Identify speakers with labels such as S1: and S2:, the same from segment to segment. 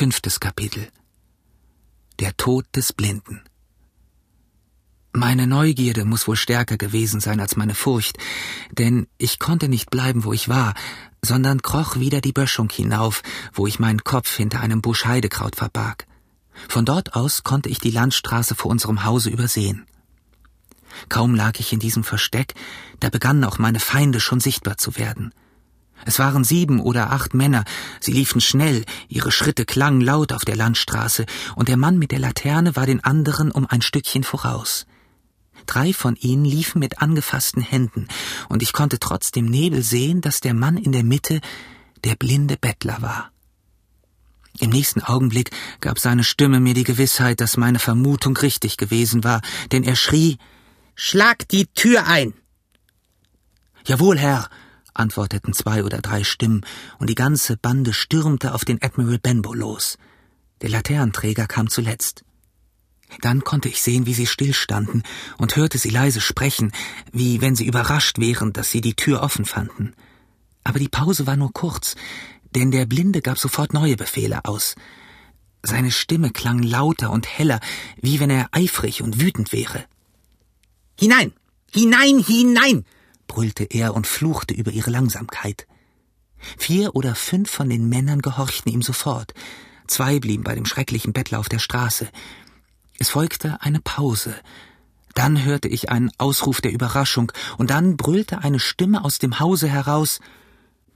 S1: Fünftes Kapitel Der Tod des Blinden Meine Neugierde muss wohl stärker gewesen sein als meine Furcht, denn ich konnte nicht bleiben, wo ich war, sondern kroch wieder die Böschung hinauf, wo ich meinen Kopf hinter einem Busch Heidekraut verbarg. Von dort aus konnte ich die Landstraße vor unserem Hause übersehen. Kaum lag ich in diesem Versteck, da begannen auch meine Feinde schon sichtbar zu werden. Es waren sieben oder acht Männer, sie liefen schnell, ihre Schritte klangen laut auf der Landstraße, und der Mann mit der Laterne war den anderen um ein Stückchen voraus. Drei von ihnen liefen mit angefassten Händen, und ich konnte trotz dem Nebel sehen, dass der Mann in der Mitte der blinde Bettler war. Im nächsten Augenblick gab seine Stimme mir die Gewissheit, dass meine Vermutung richtig gewesen war, denn er schrie Schlag die Tür ein. Jawohl, Herr, antworteten zwei oder drei Stimmen, und die ganze Bande stürmte auf den Admiral Benbow los. Der Laternenträger kam zuletzt. Dann konnte ich sehen, wie sie stillstanden und hörte sie leise sprechen, wie wenn sie überrascht wären, dass sie die Tür offen fanden. Aber die Pause war nur kurz, denn der Blinde gab sofort neue Befehle aus. Seine Stimme klang lauter und heller, wie wenn er eifrig und wütend wäre. Hinein! Hinein, hinein! Brüllte er und fluchte über ihre Langsamkeit. Vier oder fünf von den Männern gehorchten ihm sofort. Zwei blieben bei dem schrecklichen Bettler auf der Straße. Es folgte eine Pause. Dann hörte ich einen Ausruf der Überraschung, und dann brüllte eine Stimme aus dem Hause heraus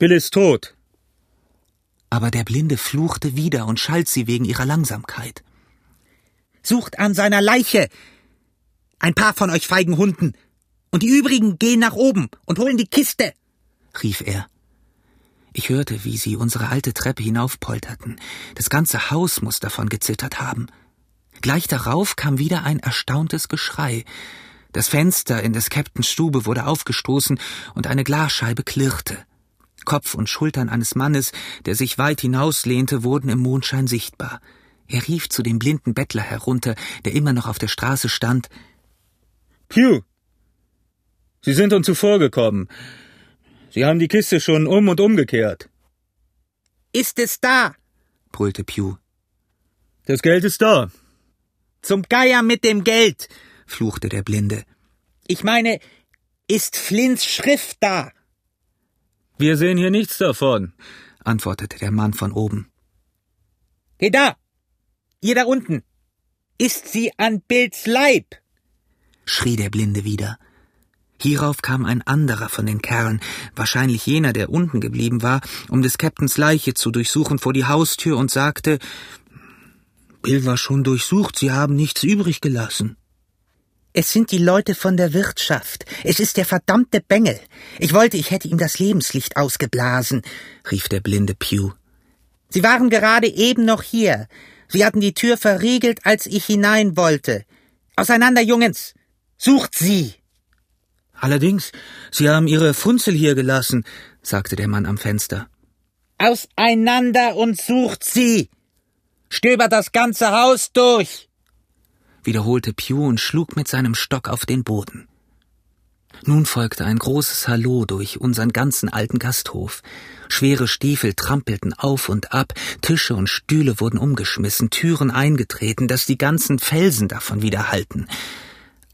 S2: Bill ist tot.
S1: Aber der Blinde fluchte wieder und schalt sie wegen ihrer Langsamkeit. Sucht an seiner Leiche. Ein paar von euch feigen Hunden. Und die übrigen gehen nach oben und holen die Kiste, rief er. Ich hörte, wie sie unsere alte Treppe hinaufpolterten. Das ganze Haus muss davon gezittert haben. Gleich darauf kam wieder ein erstauntes Geschrei. Das Fenster in des Captains Stube wurde aufgestoßen und eine Glasscheibe klirrte. Kopf und Schultern eines Mannes, der sich weit hinauslehnte, wurden im Mondschein sichtbar. Er rief zu dem blinden Bettler herunter, der immer noch auf der Straße stand.
S2: Pew, Sie sind uns zuvorgekommen. Sie haben die Kiste schon um und umgekehrt.
S1: Ist es da? brüllte Pew.
S2: Das Geld ist da.
S1: Zum Geier mit dem Geld, fluchte der Blinde. Ich meine, ist Flints Schrift da?
S2: Wir sehen hier nichts davon,
S1: antwortete der Mann von oben. Geh da! Ihr da unten! Ist sie an Bills Leib? schrie der Blinde wieder. Hierauf kam ein anderer von den Kerlen, wahrscheinlich jener, der unten geblieben war, um des Captains Leiche zu durchsuchen vor die Haustür und sagte, Bill war schon durchsucht, Sie haben nichts übrig gelassen. Es sind die Leute von der Wirtschaft. Es ist der verdammte Bengel. Ich wollte, ich hätte ihm das Lebenslicht ausgeblasen, rief der blinde Pew. Sie waren gerade eben noch hier. Sie hatten die Tür verriegelt, als ich hinein wollte. Auseinander, Jungens! Sucht sie! Allerdings, Sie haben Ihre Funzel hier gelassen, sagte der Mann am Fenster. Auseinander und sucht sie! Stöbert das ganze Haus durch! wiederholte Pew und schlug mit seinem Stock auf den Boden. Nun folgte ein großes Hallo durch unseren ganzen alten Gasthof. Schwere Stiefel trampelten auf und ab, Tische und Stühle wurden umgeschmissen, Türen eingetreten, dass die ganzen Felsen davon widerhallten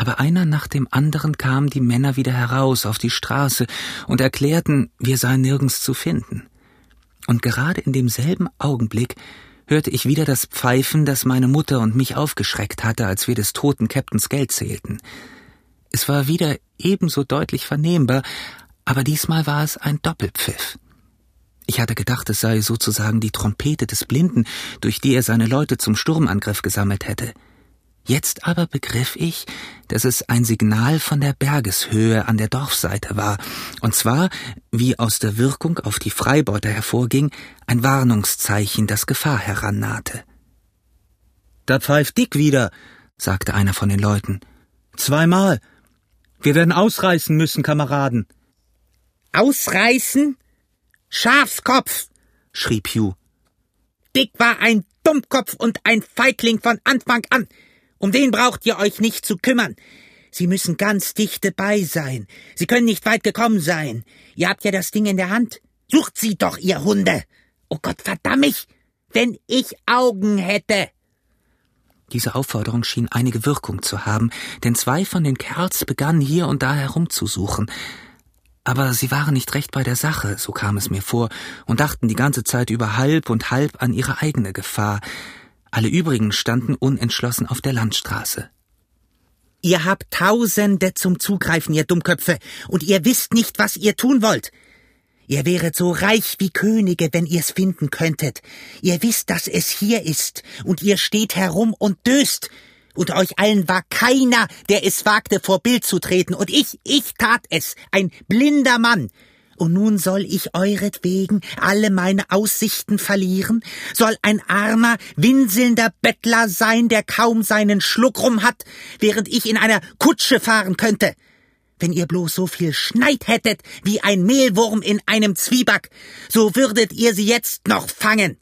S1: aber einer nach dem anderen kamen die Männer wieder heraus auf die Straße und erklärten, wir seien nirgends zu finden. Und gerade in demselben Augenblick hörte ich wieder das Pfeifen, das meine Mutter und mich aufgeschreckt hatte, als wir des toten Captains Geld zählten. Es war wieder ebenso deutlich vernehmbar, aber diesmal war es ein Doppelpfiff. Ich hatte gedacht, es sei sozusagen die Trompete des Blinden, durch die er seine Leute zum Sturmangriff gesammelt hätte. Jetzt aber begriff ich, dass es ein Signal von der Bergeshöhe an der Dorfseite war, und zwar, wie aus der Wirkung auf die Freibeuter hervorging, ein Warnungszeichen, dass Gefahr herannahte. Da pfeift Dick wieder, sagte einer von den Leuten. Zweimal. Wir werden ausreißen müssen, Kameraden. Ausreißen? Schafskopf, schrie Pew. Dick war ein Dummkopf und ein Feigling von Anfang an. Um den braucht ihr euch nicht zu kümmern. Sie müssen ganz dicht dabei sein. Sie können nicht weit gekommen sein. Ihr habt ja das Ding in der Hand. Sucht sie doch, ihr Hunde. Oh Gott, verdammt mich. wenn ich Augen hätte. Diese Aufforderung schien einige Wirkung zu haben, denn zwei von den Kerls begannen hier und da herumzusuchen. Aber sie waren nicht recht bei der Sache, so kam es mir vor, und dachten die ganze Zeit über halb und halb an ihre eigene Gefahr. Alle übrigen standen unentschlossen auf der Landstraße. Ihr habt Tausende zum Zugreifen, ihr Dummköpfe, und ihr wisst nicht, was ihr tun wollt. Ihr wäret so reich wie Könige, wenn ihr's finden könntet. Ihr wisst, dass es hier ist, und ihr steht herum und döst. Unter euch allen war keiner, der es wagte, vor Bild zu treten, und ich, ich tat es, ein blinder Mann. Und nun soll ich euretwegen alle meine Aussichten verlieren? Soll ein armer, winselnder Bettler sein, der kaum seinen Schluck rum hat, während ich in einer Kutsche fahren könnte? Wenn ihr bloß so viel Schneid hättet wie ein Mehlwurm in einem Zwieback, so würdet ihr sie jetzt noch fangen.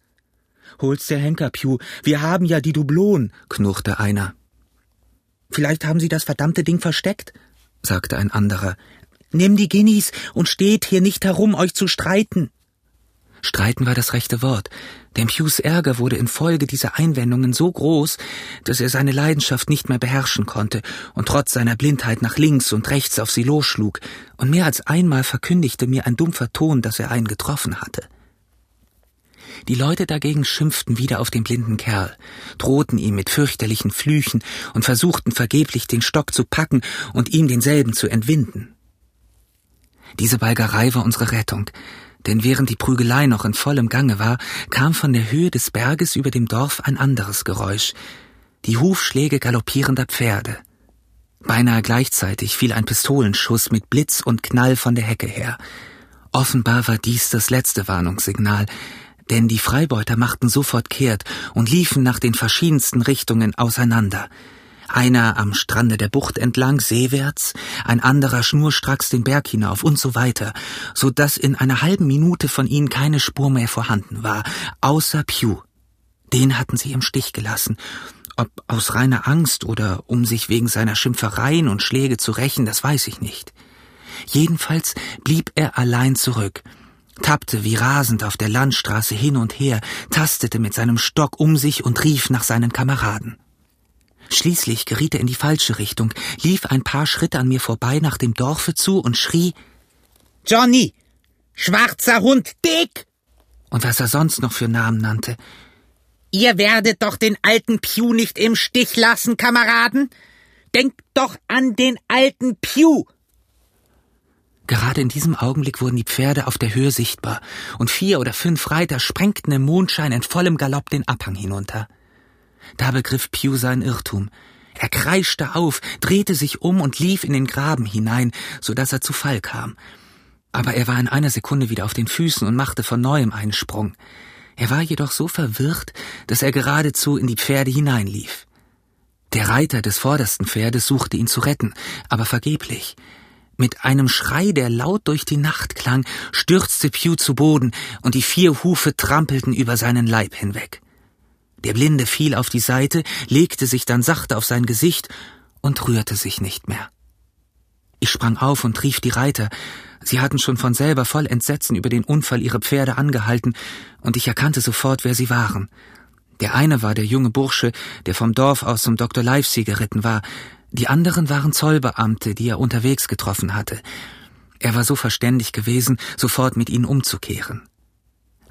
S2: Hol's der Henker, Pew. Wir haben ja die Dublonen, knurrte einer.
S1: Vielleicht haben sie das verdammte Ding versteckt, sagte ein anderer. Nimm die Guineas und steht hier nicht herum, euch zu streiten. Streiten war das rechte Wort, denn Pews Ärger wurde infolge dieser Einwendungen so groß, dass er seine Leidenschaft nicht mehr beherrschen konnte und trotz seiner Blindheit nach links und rechts auf sie losschlug, und mehr als einmal verkündigte mir ein dumpfer Ton, dass er einen getroffen hatte. Die Leute dagegen schimpften wieder auf den blinden Kerl, drohten ihm mit fürchterlichen Flüchen und versuchten vergeblich den Stock zu packen und ihm denselben zu entwinden. Diese Balgerei war unsere Rettung, denn während die Prügelei noch in vollem Gange war, kam von der Höhe des Berges über dem Dorf ein anderes Geräusch, die Hufschläge galoppierender Pferde. Beinahe gleichzeitig fiel ein Pistolenschuss mit Blitz und Knall von der Hecke her. Offenbar war dies das letzte Warnungssignal, denn die Freibeuter machten sofort kehrt und liefen nach den verschiedensten Richtungen auseinander – einer am Strande der Bucht entlang seewärts, ein anderer schnurstracks den Berg hinauf und so weiter, so dass in einer halben Minute von ihnen keine Spur mehr vorhanden war, außer Pew. Den hatten sie im Stich gelassen, ob aus reiner Angst oder um sich wegen seiner Schimpfereien und Schläge zu rächen, das weiß ich nicht. Jedenfalls blieb er allein zurück, tappte wie rasend auf der Landstraße hin und her, tastete mit seinem Stock um sich und rief nach seinen Kameraden. Schließlich geriet er in die falsche Richtung, lief ein paar Schritte an mir vorbei nach dem Dorfe zu und schrie Johnny. Schwarzer Hund, Dick. Und was er sonst noch für Namen nannte. Ihr werdet doch den alten Pew nicht im Stich lassen, Kameraden. Denkt doch an den alten Pew. Gerade in diesem Augenblick wurden die Pferde auf der Höhe sichtbar, und vier oder fünf Reiter sprengten im Mondschein in vollem Galopp den Abhang hinunter. Da begriff Pew seinen Irrtum. Er kreischte auf, drehte sich um und lief in den Graben hinein, so dass er zu Fall kam. Aber er war in einer Sekunde wieder auf den Füßen und machte von neuem einen Sprung. Er war jedoch so verwirrt, dass er geradezu in die Pferde hineinlief. Der Reiter des vordersten Pferdes suchte ihn zu retten, aber vergeblich. Mit einem Schrei, der laut durch die Nacht klang, stürzte Pew zu Boden, und die vier Hufe trampelten über seinen Leib hinweg. Der Blinde fiel auf die Seite, legte sich dann sachte auf sein Gesicht und rührte sich nicht mehr. Ich sprang auf und rief die Reiter. Sie hatten schon von selber voll Entsetzen über den Unfall ihre Pferde angehalten, und ich erkannte sofort, wer sie waren. Der eine war der junge Bursche, der vom Dorf aus zum Dr. Livesey geritten war, die anderen waren Zollbeamte, die er unterwegs getroffen hatte. Er war so verständig gewesen, sofort mit ihnen umzukehren.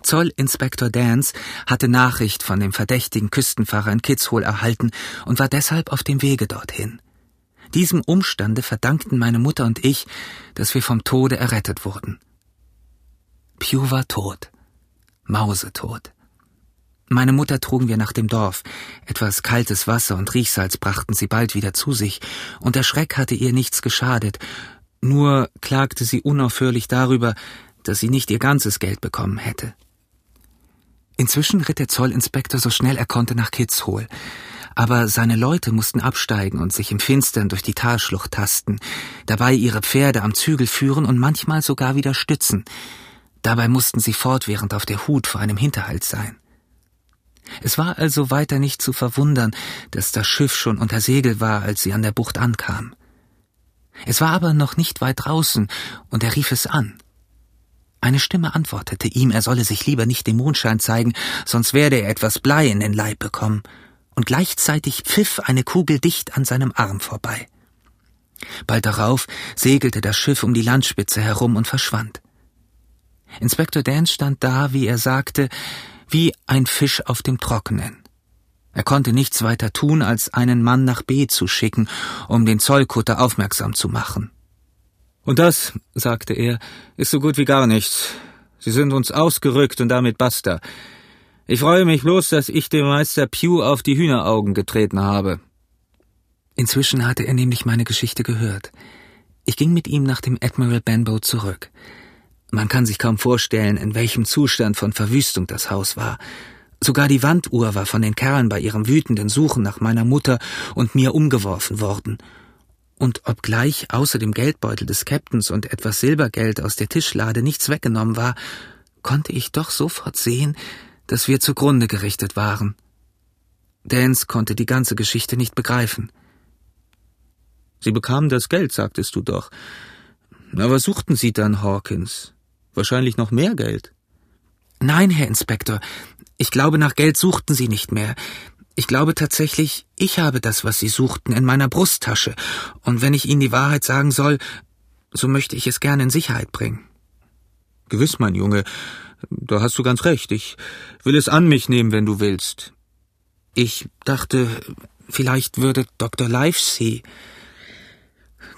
S1: Zollinspektor Dance hatte Nachricht von dem verdächtigen Küstenfahrer in Kitzhol erhalten und war deshalb auf dem Wege dorthin. Diesem Umstande verdankten meine Mutter und ich, dass wir vom Tode errettet wurden. Pew war tot. Mausetot. Meine Mutter trugen wir nach dem Dorf. Etwas kaltes Wasser und Riechsalz brachten sie bald wieder zu sich, und der Schreck hatte ihr nichts geschadet, nur klagte sie unaufhörlich darüber, dass sie nicht ihr ganzes Geld bekommen hätte. Inzwischen ritt der Zollinspektor so schnell er konnte nach Kitzhol. Aber seine Leute mussten absteigen und sich im Finstern durch die Talschlucht tasten, dabei ihre Pferde am Zügel führen und manchmal sogar wieder stützen. Dabei mussten sie fortwährend auf der Hut vor einem Hinterhalt sein. Es war also weiter nicht zu verwundern, dass das Schiff schon unter Segel war, als sie an der Bucht ankam. Es war aber noch nicht weit draußen, und er rief es an. Eine Stimme antwortete ihm, er solle sich lieber nicht dem Mondschein zeigen, sonst werde er etwas Blei in den Leib bekommen, und gleichzeitig pfiff eine Kugel dicht an seinem Arm vorbei. Bald darauf segelte das Schiff um die Landspitze herum und verschwand. Inspektor Dance stand da, wie er sagte, wie ein Fisch auf dem Trockenen. Er konnte nichts weiter tun, als einen Mann nach B zu schicken, um den Zollkutter aufmerksam zu machen.
S2: Und das, sagte er, ist so gut wie gar nichts. Sie sind uns ausgerückt und damit basta. Ich freue mich bloß, dass ich dem Meister Pew auf die Hühneraugen getreten habe.
S1: Inzwischen hatte er nämlich meine Geschichte gehört. Ich ging mit ihm nach dem Admiral Benbow zurück. Man kann sich kaum vorstellen, in welchem Zustand von Verwüstung das Haus war. Sogar die Wanduhr war von den Kerlen bei ihrem wütenden Suchen nach meiner Mutter und mir umgeworfen worden. Und obgleich außer dem Geldbeutel des Captains und etwas Silbergeld aus der Tischlade nichts weggenommen war, konnte ich doch sofort sehen, dass wir zugrunde gerichtet waren. Dance konnte die ganze Geschichte nicht begreifen.
S2: Sie bekamen das Geld, sagtest du doch. Na, was suchten Sie dann, Hawkins? Wahrscheinlich noch mehr Geld.
S1: Nein, Herr Inspektor. Ich glaube, nach Geld suchten Sie nicht mehr. Ich glaube tatsächlich, ich habe das, was Sie suchten, in meiner Brusttasche. Und wenn ich Ihnen die Wahrheit sagen soll, so möchte ich es gerne in Sicherheit bringen.
S2: Gewiss, mein Junge. Da hast du ganz recht. Ich will es an mich nehmen, wenn du willst.
S1: Ich dachte, vielleicht würde Dr. Livesey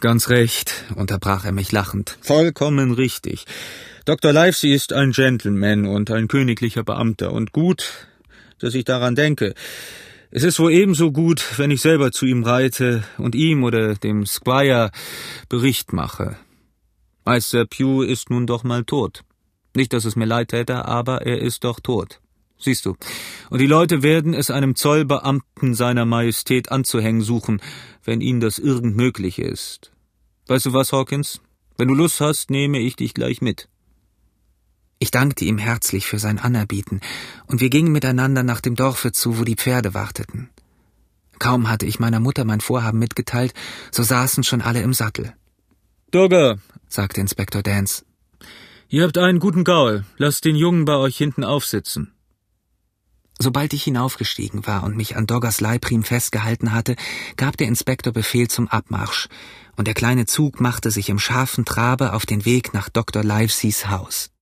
S2: Ganz recht, unterbrach er mich lachend. Vollkommen richtig. Dr. Livesey ist ein Gentleman und ein königlicher Beamter und gut, dass ich daran denke. Es ist wohl ebenso gut, wenn ich selber zu ihm reite und ihm oder dem Squire Bericht mache. Meister Pew ist nun doch mal tot. Nicht, dass es mir leid täte, aber er ist doch tot. Siehst du. Und die Leute werden es einem Zollbeamten seiner Majestät anzuhängen suchen, wenn ihnen das irgend möglich ist. Weißt du was, Hawkins? Wenn du Lust hast, nehme ich dich gleich mit.
S1: Ich dankte ihm herzlich für sein Anerbieten, und wir gingen miteinander nach dem Dorfe zu, wo die Pferde warteten. Kaum hatte ich meiner Mutter mein Vorhaben mitgeteilt, so saßen schon alle im Sattel.
S2: Dogger, sagte Inspektor Dance, ihr habt einen guten Gaul, lasst den Jungen bei euch hinten aufsitzen.
S1: Sobald ich hinaufgestiegen war und mich an Doggers Leibrim festgehalten hatte, gab der Inspektor Befehl zum Abmarsch, und der kleine Zug machte sich im scharfen Trabe auf den Weg nach Dr. Liveseys Haus.